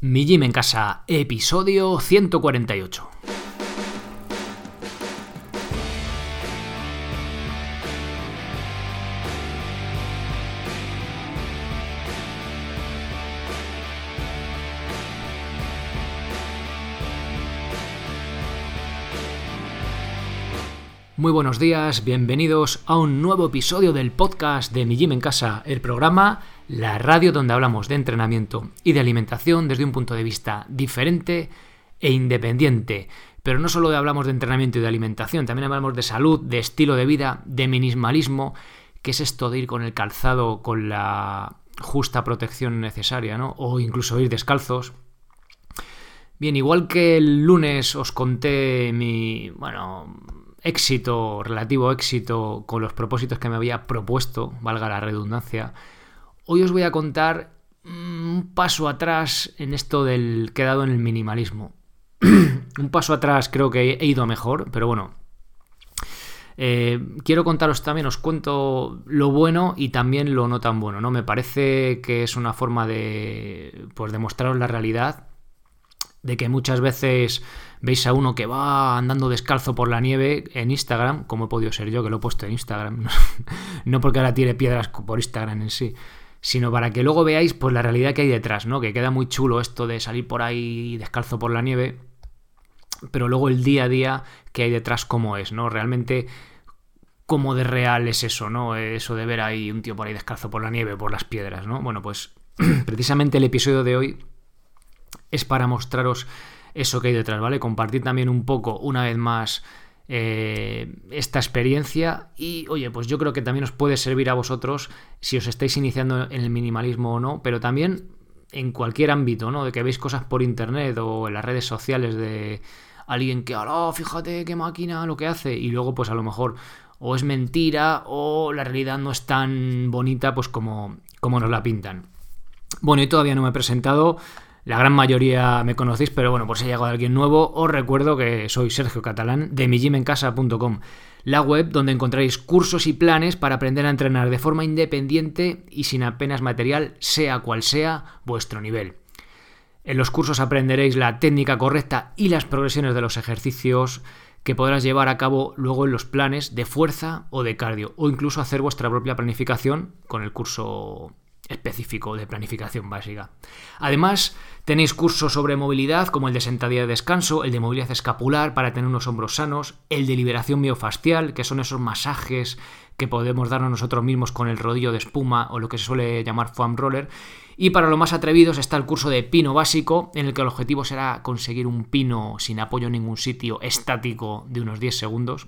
Mi Gym en Casa, episodio 148. Muy buenos días, bienvenidos a un nuevo episodio del podcast de Mi Gym en Casa, el programa, la radio donde hablamos de entrenamiento y de alimentación desde un punto de vista diferente e independiente. Pero no solo hablamos de entrenamiento y de alimentación, también hablamos de salud, de estilo de vida, de minimalismo, que es esto de ir con el calzado con la justa protección necesaria, ¿no? O incluso ir descalzos. Bien, igual que el lunes os conté mi, bueno, éxito, relativo éxito con los propósitos que me había propuesto, valga la redundancia, hoy os voy a contar mm, un paso atrás en esto del quedado en el minimalismo. un paso atrás creo que he ido mejor, pero bueno. Eh, quiero contaros también, os cuento lo bueno y también lo no tan bueno, ¿no? Me parece que es una forma de, pues, demostraros la realidad, de que muchas veces veis a uno que va andando descalzo por la nieve en Instagram, como he podido ser yo, que lo he puesto en Instagram, no porque ahora tiene piedras por Instagram en sí, sino para que luego veáis pues la realidad que hay detrás, ¿no? Que queda muy chulo esto de salir por ahí descalzo por la nieve, pero luego el día a día que hay detrás cómo es, ¿no? Realmente cómo de real es eso, ¿no? Eso de ver ahí un tío por ahí descalzo por la nieve, por las piedras, ¿no? Bueno, pues precisamente el episodio de hoy es para mostraros eso que hay detrás, ¿vale? Compartir también un poco, una vez más, eh, esta experiencia y, oye, pues yo creo que también os puede servir a vosotros si os estáis iniciando en el minimalismo o no, pero también en cualquier ámbito, ¿no? De que veis cosas por internet o en las redes sociales de alguien que, ahora fíjate qué máquina lo que hace y luego pues a lo mejor o es mentira o la realidad no es tan bonita pues como, como nos la pintan. Bueno, y todavía no me he presentado. La gran mayoría me conocéis, pero bueno, por si ha llegado alguien nuevo, os recuerdo que soy Sergio Catalán de mijimencasa.com, la web donde encontráis cursos y planes para aprender a entrenar de forma independiente y sin apenas material, sea cual sea vuestro nivel. En los cursos aprenderéis la técnica correcta y las progresiones de los ejercicios que podrás llevar a cabo luego en los planes de fuerza o de cardio, o incluso hacer vuestra propia planificación con el curso específico de planificación básica. Además, tenéis cursos sobre movilidad como el de sentadilla de descanso, el de movilidad escapular para tener unos hombros sanos, el de liberación miofascial, que son esos masajes que podemos darnos nosotros mismos con el rodillo de espuma o lo que se suele llamar foam roller. Y para los más atrevidos está el curso de pino básico, en el que el objetivo será conseguir un pino sin apoyo en ningún sitio estático de unos 10 segundos.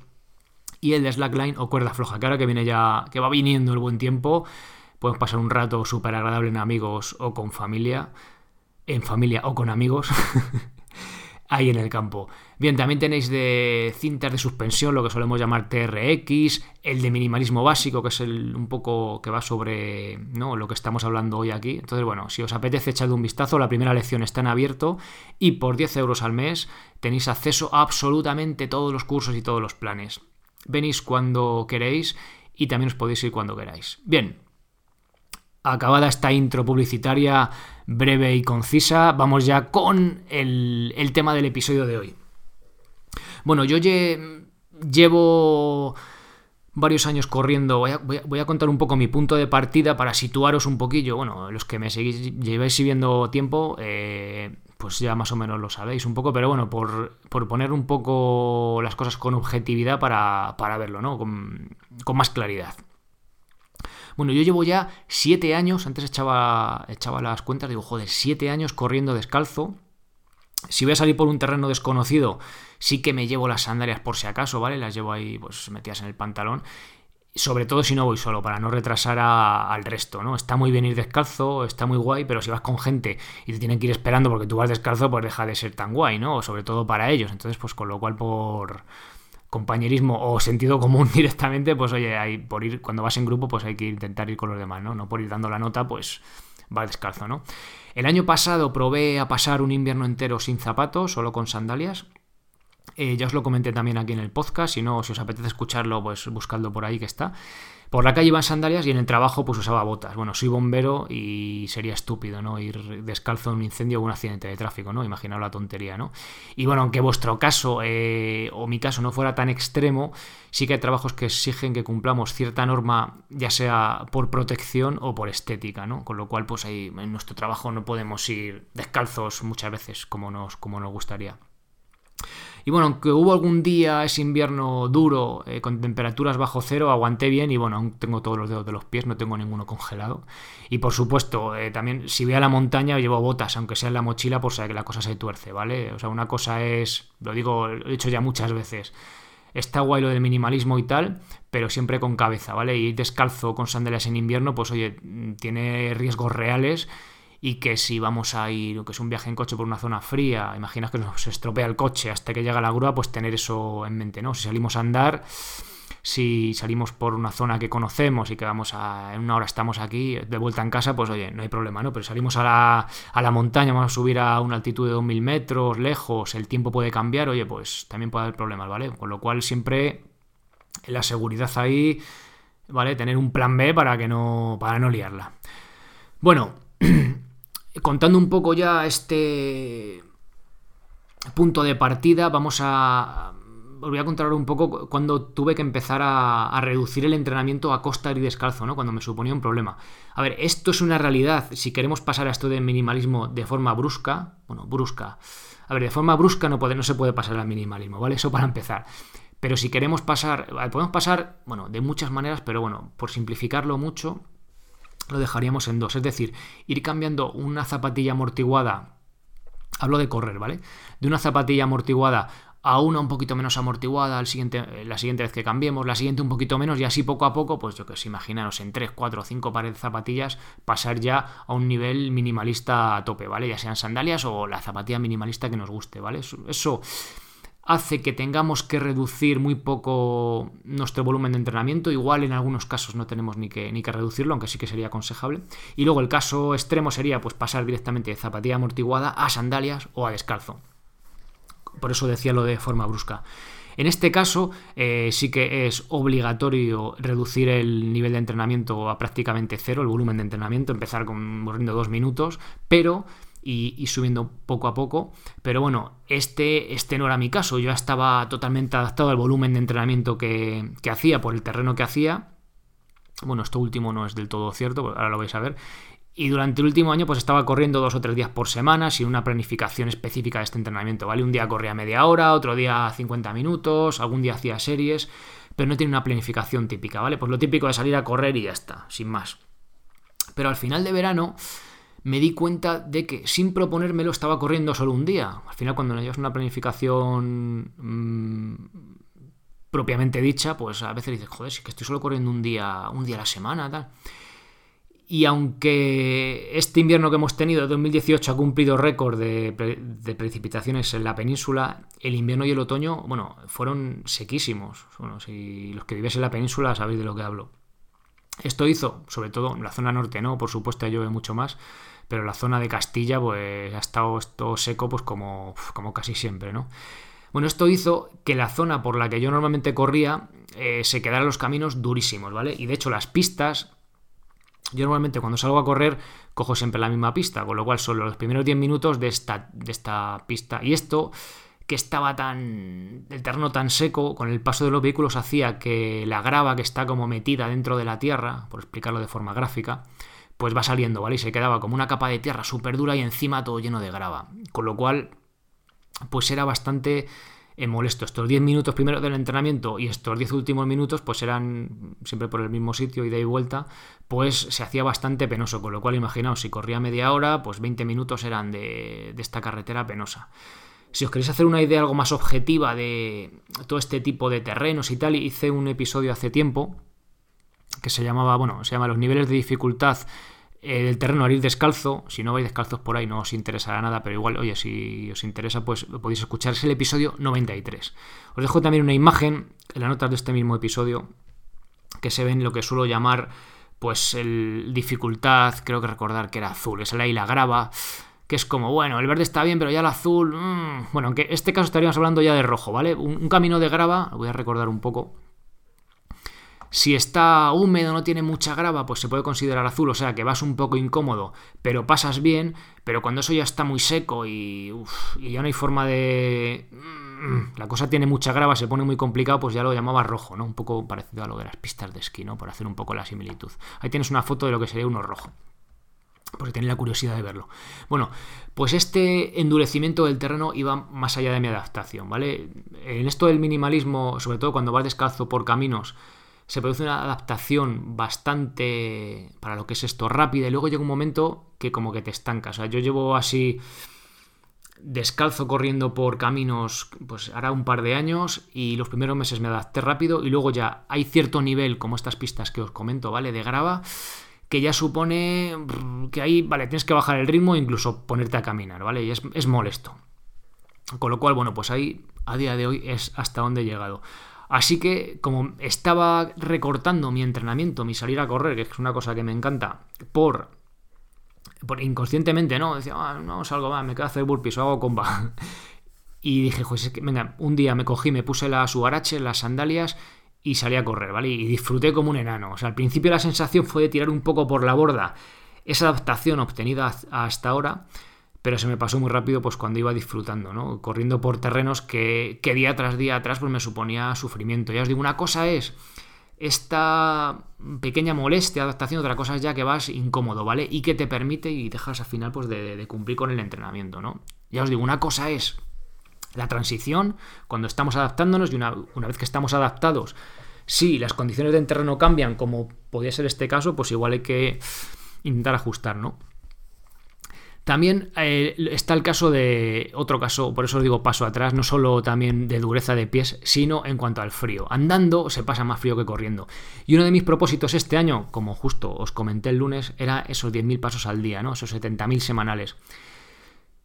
Y el de slackline o cuerda floja, que ahora que viene ya, que va viniendo el buen tiempo, Podemos pasar un rato súper agradable en amigos o con familia, en familia o con amigos, ahí en el campo. Bien, también tenéis de cintas de suspensión, lo que solemos llamar TRX, el de minimalismo básico, que es el un poco que va sobre ¿no? lo que estamos hablando hoy aquí. Entonces, bueno, si os apetece echar un vistazo, la primera lección está en abierto y por 10 euros al mes tenéis acceso a absolutamente todos los cursos y todos los planes. Venís cuando queréis y también os podéis ir cuando queráis. Bien, acabada esta intro publicitaria breve y concisa, vamos ya con el, tema del episodio de hoy. Bueno, yo llevo varios años corriendo, voy a, contar un poco mi punto de partida para situaros un poquillo, bueno, los que me seguís, lleváis siguiendo tiempo, eh, pues ya más o menos lo sabéis un poco, pero bueno, por, poner un poco las cosas con objetividad para, verlo, ¿no? Con más claridad. Bueno, yo llevo ya siete años, antes echaba, echaba las cuentas, digo, joder, siete años corriendo descalzo. Si voy a salir por un terreno desconocido, sí que me llevo las sandalias por si acaso, ¿vale? Las llevo ahí pues metidas en el pantalón. Sobre todo si no voy solo, para no retrasar al resto, ¿no? Está muy bien ir descalzo, está muy guay, pero si vas con gente y te tienen que ir esperando porque tú vas descalzo, pues deja de ser tan guay, ¿no? Sobre todo para ellos. Entonces, pues con lo cual por compañerismo o sentido común directamente, pues oye, hay, por ir, cuando vas en grupo, pues hay que intentar ir con los demás, ¿no? No por ir dando la nota, pues va descalzo, ¿no? El año pasado probé a pasar un invierno entero sin zapatos, solo con sandalias. Eh, ya os lo comenté también aquí en el podcast, si no, si os apetece escucharlo, pues buscadlo por ahí que está. Por la calle iba en sandalias y en el trabajo pues usaba botas. Bueno, soy bombero y sería estúpido, ¿no? Ir descalzo en un incendio o un accidente de tráfico, ¿no? Imaginaos la tontería, ¿no? Y bueno, aunque vuestro caso eh, o mi caso no fuera tan extremo, sí que hay trabajos que exigen que cumplamos cierta norma, ya sea por protección o por estética, ¿no? Con lo cual, pues ahí en nuestro trabajo no podemos ir descalzos muchas veces como nos, como nos gustaría. Y bueno, aunque hubo algún día ese invierno duro, eh, con temperaturas bajo cero, aguanté bien y bueno, aún tengo todos los dedos de los pies, no tengo ninguno congelado. Y por supuesto, eh, también si voy a la montaña llevo botas, aunque sea en la mochila, por saber que la cosa se tuerce, ¿vale? O sea, una cosa es, lo digo, lo he dicho ya muchas veces, está guay lo del minimalismo y tal, pero siempre con cabeza, ¿vale? Y descalzo con sandalias en invierno, pues oye, tiene riesgos reales y que si vamos a ir, que es un viaje en coche por una zona fría, imaginas que nos estropea el coche hasta que llega la grúa, pues tener eso en mente, ¿no? Si salimos a andar, si salimos por una zona que conocemos y que vamos a, en una hora estamos aquí, de vuelta en casa, pues oye, no hay problema, ¿no? Pero salimos a la, a la montaña, vamos a subir a una altitud de 2.000 metros, lejos, el tiempo puede cambiar, oye, pues también puede haber problemas, ¿vale? Con lo cual siempre la seguridad ahí, ¿vale? Tener un plan B para que no, para no liarla. Bueno, contando un poco ya este punto de partida, vamos a... Os voy a contar un poco cuando tuve que empezar a, reducir el entrenamiento a costa y descalzo, ¿no? Cuando me suponía un problema. A ver, esto es una realidad. Si queremos pasar a esto de minimalismo de forma brusca, bueno, brusca. A ver, de forma brusca no, no se puede pasar al minimalismo, ¿vale? Eso para empezar. Pero si queremos pasar, podemos pasar, bueno, de muchas maneras, pero bueno, por simplificarlo mucho, lo dejaríamos en dos. Es decir, ir cambiando una zapatilla amortiguada, hablo de correr, ¿vale? De una zapatilla amortiguada a una un poquito menos amortiguada al siguiente, eh, la siguiente vez que cambiemos, la siguiente un poquito menos y así poco a poco, pues yo que sé, imaginaros en 3, 4 o 5 pares de zapatillas pasar ya a un nivel minimalista a tope, ¿vale? Ya sean sandalias o la zapatilla minimalista que nos guste, ¿vale? eso hace que tengamos que reducir muy poco nuestro volumen de entrenamiento. Igual en algunos casos no tenemos ni que, ni que reducirlo, aunque sí que sería aconsejable. Y luego el caso extremo sería pues, pasar directamente de zapatilla amortiguada a sandalias o a descalzo. Por eso decía lo de forma brusca. En este caso eh, sí que es obligatorio reducir el nivel de entrenamiento a prácticamente cero, el volumen de entrenamiento, empezar con corriendo dos minutos, pero y, subiendo poco a poco. Pero bueno, este, este no era mi caso. Yo estaba totalmente adaptado al volumen de entrenamiento que, hacía, por el terreno que hacía. Bueno, esto último no es del todo cierto, ahora lo vais a ver. Y durante el último año pues estaba corriendo dos o tres días por semana sin una planificación específica de este entrenamiento, ¿vale? Un día corría media hora, otro día 50 minutos, algún día hacía series, pero no tiene una planificación típica, ¿vale? Pues lo típico de salir a correr y ya está, sin más. Pero al final de verano me di cuenta de que sin proponérmelo estaba corriendo solo un día. Al final, cuando no llevas una planificación mm, propiamente dicha, pues a veces dices, joder, si que estoy solo corriendo un día, un día a la semana, tal. Y aunque este invierno que hemos tenido, 2018, ha cumplido récord de, de, precipitaciones en la península, el invierno y el otoño, bueno, fueron sequísimos. Bueno, si los que vives en la península sabéis de lo que hablo. Esto hizo, sobre todo en la zona norte, no, por supuesto llueve mucho más, pero la zona de Castilla pues ha estado esto seco pues como, como casi siempre, ¿no? Bueno, esto hizo que la zona por la que yo normalmente corría eh, se quedaran los caminos durísimos, ¿vale? Y de hecho las pistas, yo normalmente cuando salgo a correr cojo siempre la misma pista, con lo cual solo los primeros 10 minutos de esta, de esta pista. Y esto que estaba tan. el terreno tan seco, con el paso de los vehículos hacía que la grava que está como metida dentro de la tierra, por explicarlo de forma gráfica, pues va saliendo, ¿vale? Y se quedaba como una capa de tierra súper dura y encima todo lleno de grava. Con lo cual, pues era bastante eh, molesto. Estos 10 minutos primero del entrenamiento y estos 10 últimos minutos, pues eran siempre por el mismo sitio, ida y vuelta, pues se hacía bastante penoso. Con lo cual, imaginaos, si corría media hora, pues 20 minutos eran de, de esta carretera penosa. Si os queréis hacer una idea algo más objetiva de todo este tipo de terrenos y tal, hice un episodio hace tiempo que se llamaba, bueno, se llama Los niveles de dificultad eh, del terreno al ir descalzo. Si no vais descalzos por ahí no os interesará nada, pero igual, oye, si os interesa, pues podéis escuchar. Es el episodio 93. Os dejo también una imagen en las notas de este mismo episodio que se ven lo que suelo llamar, pues, el dificultad, creo que recordar que era azul, es la la grava que es como, bueno, el verde está bien, pero ya el azul... Mmm. Bueno, aunque en este caso estaríamos hablando ya de rojo, ¿vale? Un, camino de grava, voy a recordar un poco, Si está húmedo, no tiene mucha grava, pues se puede considerar azul, o sea que vas un poco incómodo, pero pasas bien, pero cuando eso ya está muy seco y, y ya no hay forma de... Mm, la cosa tiene mucha grava, se pone muy complicado, pues ya lo llamaba rojo, ¿no? Un poco parecido a lo de las pistas de esquí, ¿no? Por hacer un poco la similitud. Ahí tienes una foto de lo que sería uno rojo porque tenía la curiosidad de verlo. Bueno, pues este endurecimiento del terreno iba más allá de mi adaptación, ¿vale? En esto del minimalismo, sobre todo cuando vas descalzo por caminos, se produce una adaptación bastante para lo que es esto rápida y luego llega un momento que como que te estancas. O sea, yo llevo así descalzo corriendo por caminos, pues hará un par de años y los primeros meses me adapté rápido y luego ya hay cierto nivel, como estas pistas que os comento, ¿vale? De grava que ya supone que ahí, vale, tienes que bajar el ritmo e incluso ponerte a caminar, ¿vale? Y es, es molesto. Con lo cual, bueno, pues ahí a día de hoy es hasta donde he llegado. Así que, como estaba recortando mi entrenamiento, mi salir a correr, que es una cosa que me encanta, por, por inconscientemente, ¿no? Decía, ah, no salgo más, me quedo a hacer burpees o hago comba. Y dije, pues es que, venga, un día me cogí, me puse la subarache, las sandalias y salí a correr, ¿vale? Y disfruté como un enano. O sea, al principio la sensación fue de tirar un poco por la borda esa adaptación obtenida hasta ahora, pero se me pasó muy rápido pues cuando iba disfrutando, ¿no? Corriendo por terrenos que, día tras día atrás pues me suponía sufrimiento. Ya os digo, una cosa es esta pequeña molestia, adaptación, otra cosa es ya que vas incómodo, ¿vale? Y que te permite y dejas al final pues de cumplir con el entrenamiento, ¿no? Ya os digo, una cosa es la transición, cuando estamos adaptándonos y una, vez que estamos adaptados, si las condiciones de terreno cambian, como podría ser este caso, pues igual hay que intentar ajustar, ¿no? También eh, está el caso de otro caso, por eso os digo paso atrás, no solo también de dureza de pies, sino en cuanto al frío. Andando se pasa más frío que corriendo. Y uno de mis propósitos este año, como justo os comenté el lunes, era esos 10.000 pasos al día, ¿no? Esos 70.000 semanales.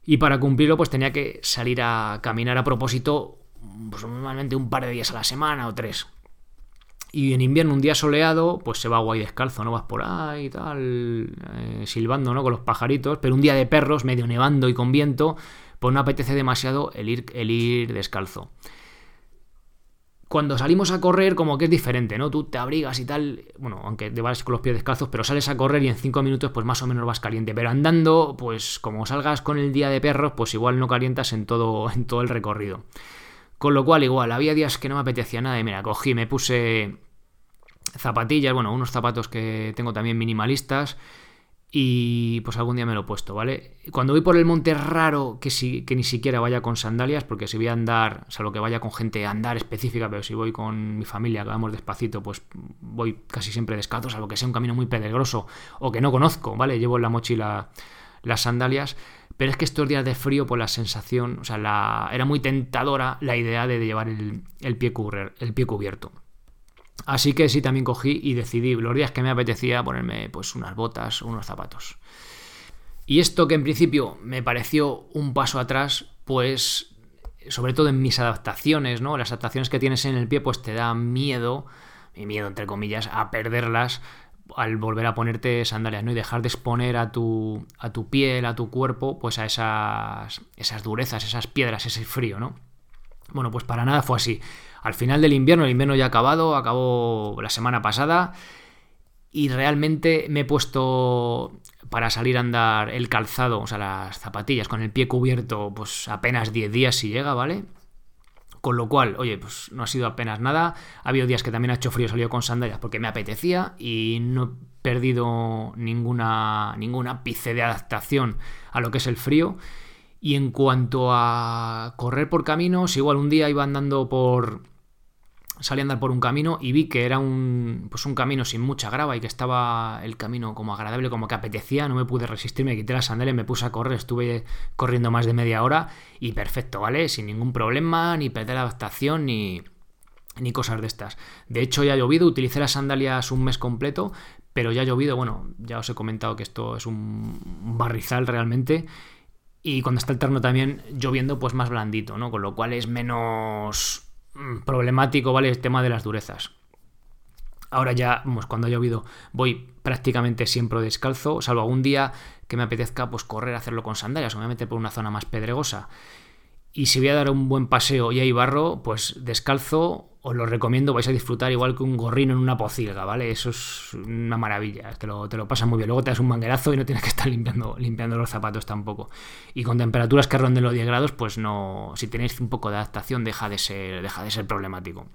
Y para cumplirlo, pues tenía que salir a caminar a propósito, pues normalmente un par de días a la semana o tres. Y en invierno, un día soleado, pues se va guay descalzo, ¿no? Vas por ahí y tal, eh, silbando, ¿no? Con los pajaritos. Pero un día de perros, medio nevando y con viento, pues no apetece demasiado el ir, el ir descalzo cuando salimos a correr, como que es diferente, ¿no? Tú te abrigas y tal, bueno, aunque te vas con los pies descalzos, pero sales a correr y en cinco minutos, pues más o menos vas caliente. Pero andando, pues como salgas con el día de perros, pues igual no calientas en todo, en todo el recorrido. Con lo cual, igual, había días que no me apetecía nada y mira, cogí, me puse zapatillas, bueno, unos zapatos que tengo también minimalistas y pues algún día me lo he puesto, ¿vale? Cuando voy por el monte raro que, si, que ni siquiera vaya con sandalias, porque si voy a andar, salvo que vaya con gente a andar específica, pero si voy con mi familia, que vamos despacito, pues voy casi siempre descalzo, salvo que sea un camino muy peligroso o que no conozco, ¿vale? Llevo en la mochila las sandalias, pero es que estos días de frío, pues la sensación, o sea, la, era muy tentadora la idea de llevar el, pie, el pie cubierto. Así que sí, también cogí y decidí los días que me apetecía ponerme pues unas botas unos zapatos. Y esto que en principio me pareció un paso atrás, pues sobre todo en mis adaptaciones, ¿no? Las adaptaciones que tienes en el pie, pues te da miedo, y miedo entre comillas, a perderlas al volver a ponerte sandalias, ¿no? Y dejar de exponer a tu, a tu piel, a tu cuerpo, pues a esas, esas durezas, esas piedras, ese frío, ¿no? Bueno, pues para nada fue así al final del invierno, el invierno ya ha acabado, acabó la semana pasada y realmente me he puesto para salir a andar el calzado, o sea, las zapatillas con el pie cubierto, pues apenas 10 días si llega, ¿vale? Con lo cual, oye, pues no ha sido apenas nada. Ha habido días que también ha hecho frío, salido con sandalias porque me apetecía y no he perdido ninguna, ningún ápice de adaptación a lo que es el frío. Y en cuanto a correr por caminos, igual un día iba andando por, salí a andar por un camino y vi que era un, pues un camino sin mucha grava y que estaba el camino como agradable, como que apetecía, no me pude resistir, me quité las sandalias, me puse a correr, estuve corriendo más de media hora y perfecto, ¿vale? Sin ningún problema, ni perder adaptación, ni, ni cosas de estas. De hecho ya ha llovido, utilicé las sandalias un mes completo, pero ya ha llovido, bueno, ya os he comentado que esto es un barrizal realmente. Y cuando está el terreno también lloviendo, pues más blandito, ¿no? Con lo cual es menos Mm, problemático, ¿vale? El tema de las durezas. Ahora ya, pues cuando ha llovido, voy prácticamente siempre descalzo, salvo algún día que me apetezca pues correr, hacerlo con sandalias o por una zona más pedregosa. Y si voy a dar un buen paseo y hay barro, pues descalzo os lo recomiendo, vais a disfrutar igual que un gorrino en una pocilga, ¿vale? Eso es una maravilla, te lo, te lo pasas muy bien. Luego te das un manguerazo y no tienes que estar limpiando, limpiando los zapatos tampoco. Y con temperaturas que ronden los 10 grados, pues no, si tenéis un poco de adaptación, deja de ser, deja de ser problemático.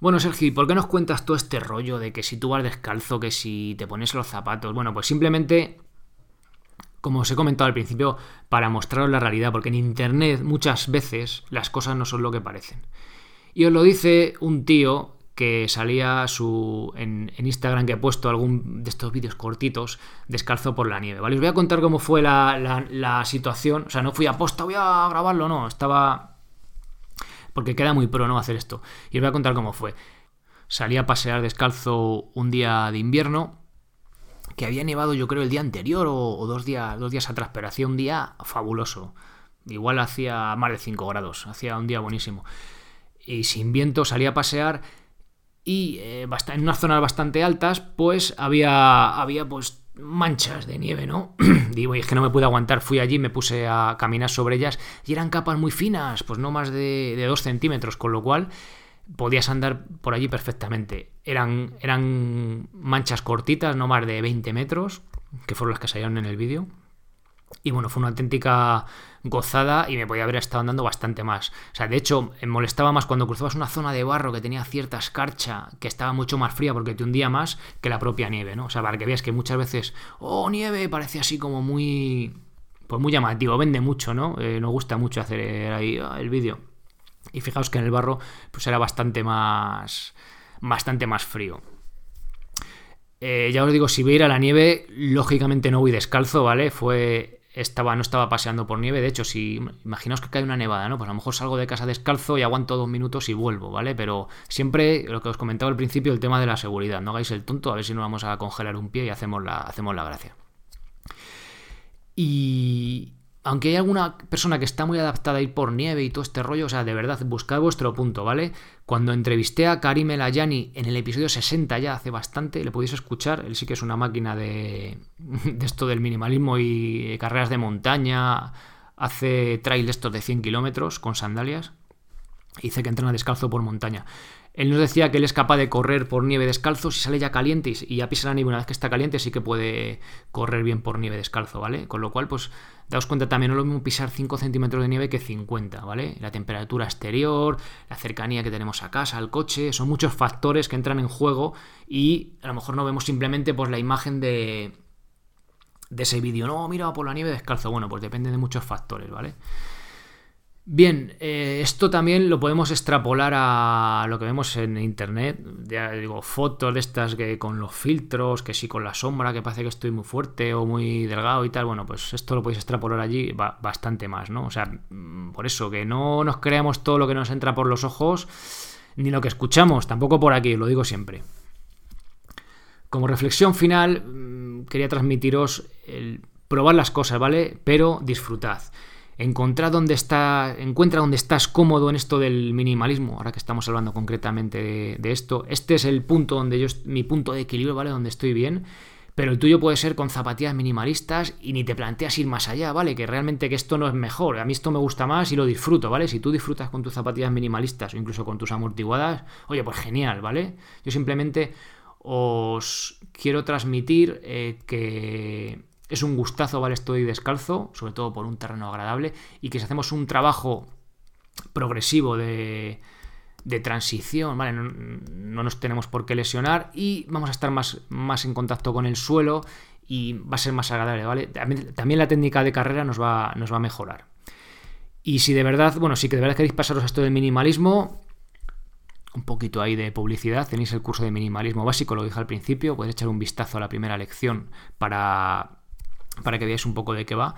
Bueno, Sergio, ¿por qué nos cuentas todo este rollo de que si tú vas descalzo, que si te pones los zapatos? Bueno, pues simplemente como os he comentado al principio, para mostraros la realidad, porque en Internet muchas veces las cosas no son lo que parecen. Y os lo dice un tío que salía su, en, Instagram que he puesto algún de estos vídeos cortitos descalzo por la nieve, ¿vale? Os voy a contar cómo fue la, situación. O sea, no fui a posta, voy a grabarlo, no. Estaba... Porque queda muy pro, ¿no? Hacer esto. Y os voy a contar cómo fue. Salí a pasear descalzo un día de invierno que había nevado yo creo el día anterior o, dos, días, dos días atrás, pero hacía un día fabuloso. Igual hacía más de 5 grados, hacía un día buenísimo y sin viento salía a pasear y eh, en unas zonas bastante altas pues había, había pues manchas de nieve, ¿no? Digo, es que no me pude aguantar, fui allí, me puse a caminar sobre ellas y eran capas muy finas, pues no más de, de 2 centímetros, con lo cual podías andar por allí perfectamente. Eran, eran manchas cortitas, no más de 20 metros, que fueron las que salieron en el vídeo. Y bueno, fue una auténtica gozada y me podía haber estado andando bastante más. O sea, de hecho, me molestaba más cuando cruzabas una zona de barro que tenía cierta escarcha, que estaba mucho más fría porque te hundía más que la propia nieve, ¿no? O sea, para que veas que muchas veces, oh, nieve, parece así como muy. Pues muy llamativo, vende mucho, ¿no? Eh, nos gusta mucho hacer ahí ah, el vídeo. Y fijaos que en el barro, pues era bastante más. bastante más frío. Eh, ya os digo, si voy a ir a la nieve, lógicamente no voy descalzo, ¿vale? Fue estaba, no estaba paseando por nieve. De hecho, si imaginaos que cae una nevada, ¿no? Pues a lo mejor salgo de casa descalzo y aguanto dos minutos y vuelvo, ¿vale? Pero siempre lo que os comentaba al principio, el tema de la seguridad. No hagáis el tonto, a ver si no vamos a congelar un pie y hacemos la, hacemos la gracia. Y, aunque hay alguna persona que está muy adaptada a ir por nieve y todo este rollo, o sea, de verdad, buscad vuestro punto, ¿vale? Cuando entrevisté a Karim Elayani en el episodio 60 ya hace bastante, le podéis escuchar, él sí que es una máquina de, de esto del minimalismo y carreras de montaña, hace trail estos de 100 kilómetros con sandalias, dice que entrena descalzo por montaña. Él nos decía que él es capaz de correr por nieve descalzo si sale ya caliente y ya pisa la nieve una vez que está caliente sí que puede correr bien por nieve descalzo, ¿vale? Con lo cual, pues, daos cuenta también, no es lo mismo pisar 5 centímetros de nieve que 50, ¿vale? La temperatura exterior, la cercanía que tenemos a casa, al coche, son muchos factores que entran en juego y a lo mejor no vemos simplemente pues la imagen de, de ese vídeo, no, mira por la nieve descalzo, bueno, pues depende de muchos factores, ¿vale? Bien, eh, esto también lo podemos extrapolar a lo que vemos en internet. Ya digo, fotos de estas que con los filtros, que sí con la sombra, que parece que estoy muy fuerte o muy delgado y tal. Bueno, pues esto lo podéis extrapolar allí bastante más, ¿no? O sea, mm, por eso, que no nos creamos todo lo que nos entra por los ojos, ni lo que escuchamos, tampoco por aquí, lo digo siempre. Como reflexión final, mm, quería transmitiros el probar las cosas, ¿vale? Pero disfrutad encontrar dónde está, encuentra dónde estás cómodo en esto del minimalismo, ahora que estamos hablando concretamente de, esto. Este es el punto donde yo, mi punto de equilibrio, ¿vale? Donde estoy bien. Pero el tuyo puede ser con zapatillas minimalistas y ni te planteas ir más allá, ¿vale? Que realmente que esto no es mejor. A mí esto me gusta más y lo disfruto, ¿vale? Si tú disfrutas con tus zapatillas minimalistas o incluso con tus amortiguadas, oye, pues genial, ¿vale? Yo simplemente os quiero transmitir eh, que es un gustazo, ¿vale? Estoy descalzo, sobre todo por un terreno agradable, y que si hacemos un trabajo progresivo de, transición, ¿vale? No, nos tenemos por qué lesionar y vamos a estar más, más en contacto con el suelo y va a ser más agradable, ¿vale? También, la técnica de carrera nos va, nos va a mejorar. Y si de verdad, bueno, si que de verdad queréis pasaros a esto del minimalismo, un poquito ahí de publicidad, tenéis el curso de minimalismo básico, lo dije al principio, podéis echar un vistazo a la primera lección para para que veáis un poco de qué va.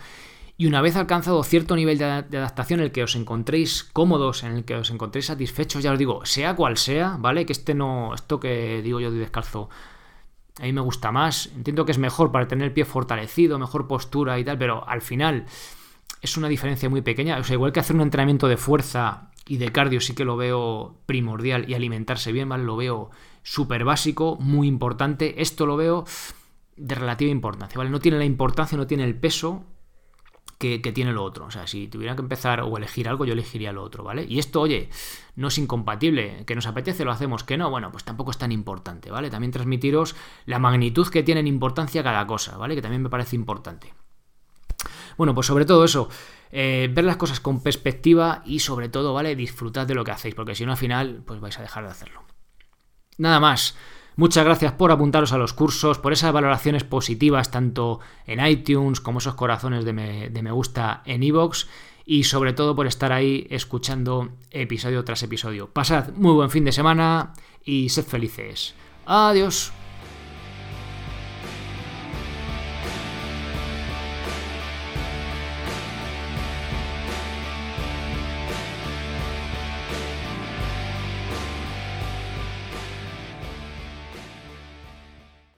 Y una vez alcanzado cierto nivel de, adaptación en el que os encontréis cómodos, en el que os encontréis satisfechos, ya os digo, sea cual sea, ¿vale? Que este no, esto que digo yo de descalzo, a mí me gusta más. Entiendo que es mejor para tener el pie fortalecido, mejor postura y tal, pero al final es una diferencia muy pequeña. O sea, igual que hacer un entrenamiento de fuerza y de cardio sí que lo veo primordial y alimentarse bien, ¿vale? Lo veo súper básico, muy importante. Esto lo veo de relativa importancia, ¿vale? No tiene la importancia, no tiene el peso que, tiene lo otro. O sea, si tuviera que empezar o elegir algo, yo elegiría lo otro, ¿vale? Y esto, oye, no es incompatible. Que nos apetece, lo hacemos. Que no, bueno, pues tampoco es tan importante, ¿vale? También transmitiros la magnitud que tiene en importancia cada cosa, ¿vale? Que también me parece importante. Bueno, pues sobre todo eso, eh, ver las cosas con perspectiva y sobre todo, ¿vale? Disfrutad de lo que hacéis, porque si no al final, pues vais a dejar de hacerlo. Nada más. Muchas gracias por apuntaros a los cursos, por esas valoraciones positivas tanto en iTunes como esos corazones de me, gusta en iVoox y sobre todo por estar ahí escuchando episodio tras episodio. Pasad muy buen fin de semana y sed felices. Adiós.